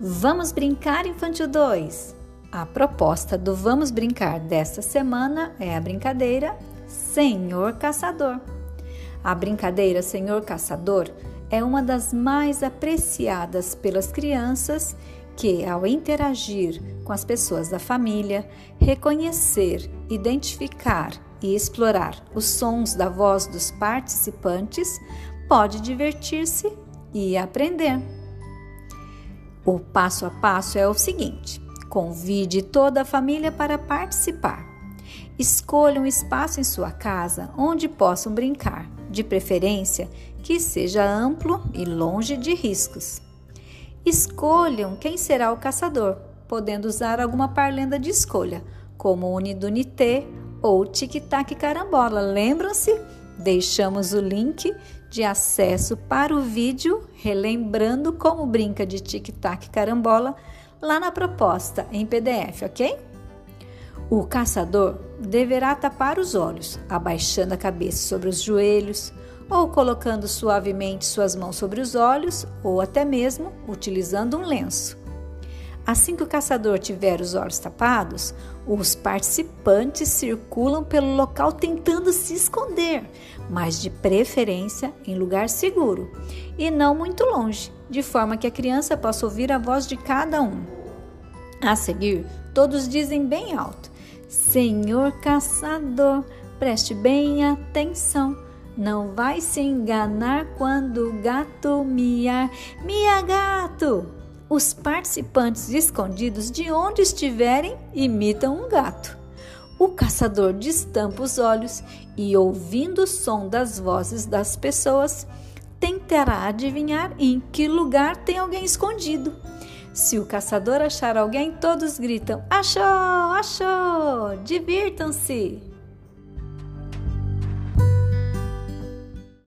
Vamos brincar, Infantil 2? A proposta do Vamos Brincar desta semana é a brincadeira Senhor Caçador. A brincadeira Senhor Caçador é uma das mais apreciadas pelas crianças que, ao interagir com as pessoas da família, reconhecer, identificar e explorar os sons da voz dos participantes, pode divertir-se e aprender. O passo a passo é o seguinte: convide toda a família para participar. Escolha um espaço em sua casa onde possam brincar, de preferência que seja amplo e longe de riscos. Escolham quem será o caçador, podendo usar alguma parlenda de escolha, como Unidunité ou Tic-Tac Carambola. Lembram-se? Deixamos o link de acesso para o vídeo, relembrando como brinca de tic-tac carambola, lá na proposta em PDF, ok? O caçador deverá tapar os olhos, abaixando a cabeça sobre os joelhos, ou colocando suavemente suas mãos sobre os olhos, ou até mesmo utilizando um lenço. Assim que o caçador tiver os olhos tapados, os participantes circulam pelo local tentando se esconder, mas de preferência em lugar seguro e não muito longe, de forma que a criança possa ouvir a voz de cada um. A seguir, todos dizem bem alto: Senhor caçador, preste bem atenção. Não vai se enganar quando o gato miar. Mia gato! Os participantes escondidos de onde estiverem imitam um gato. O caçador destampa os olhos e, ouvindo o som das vozes das pessoas, tentará adivinhar em que lugar tem alguém escondido. Se o caçador achar alguém, todos gritam: Achou! Achou! Divirtam-se!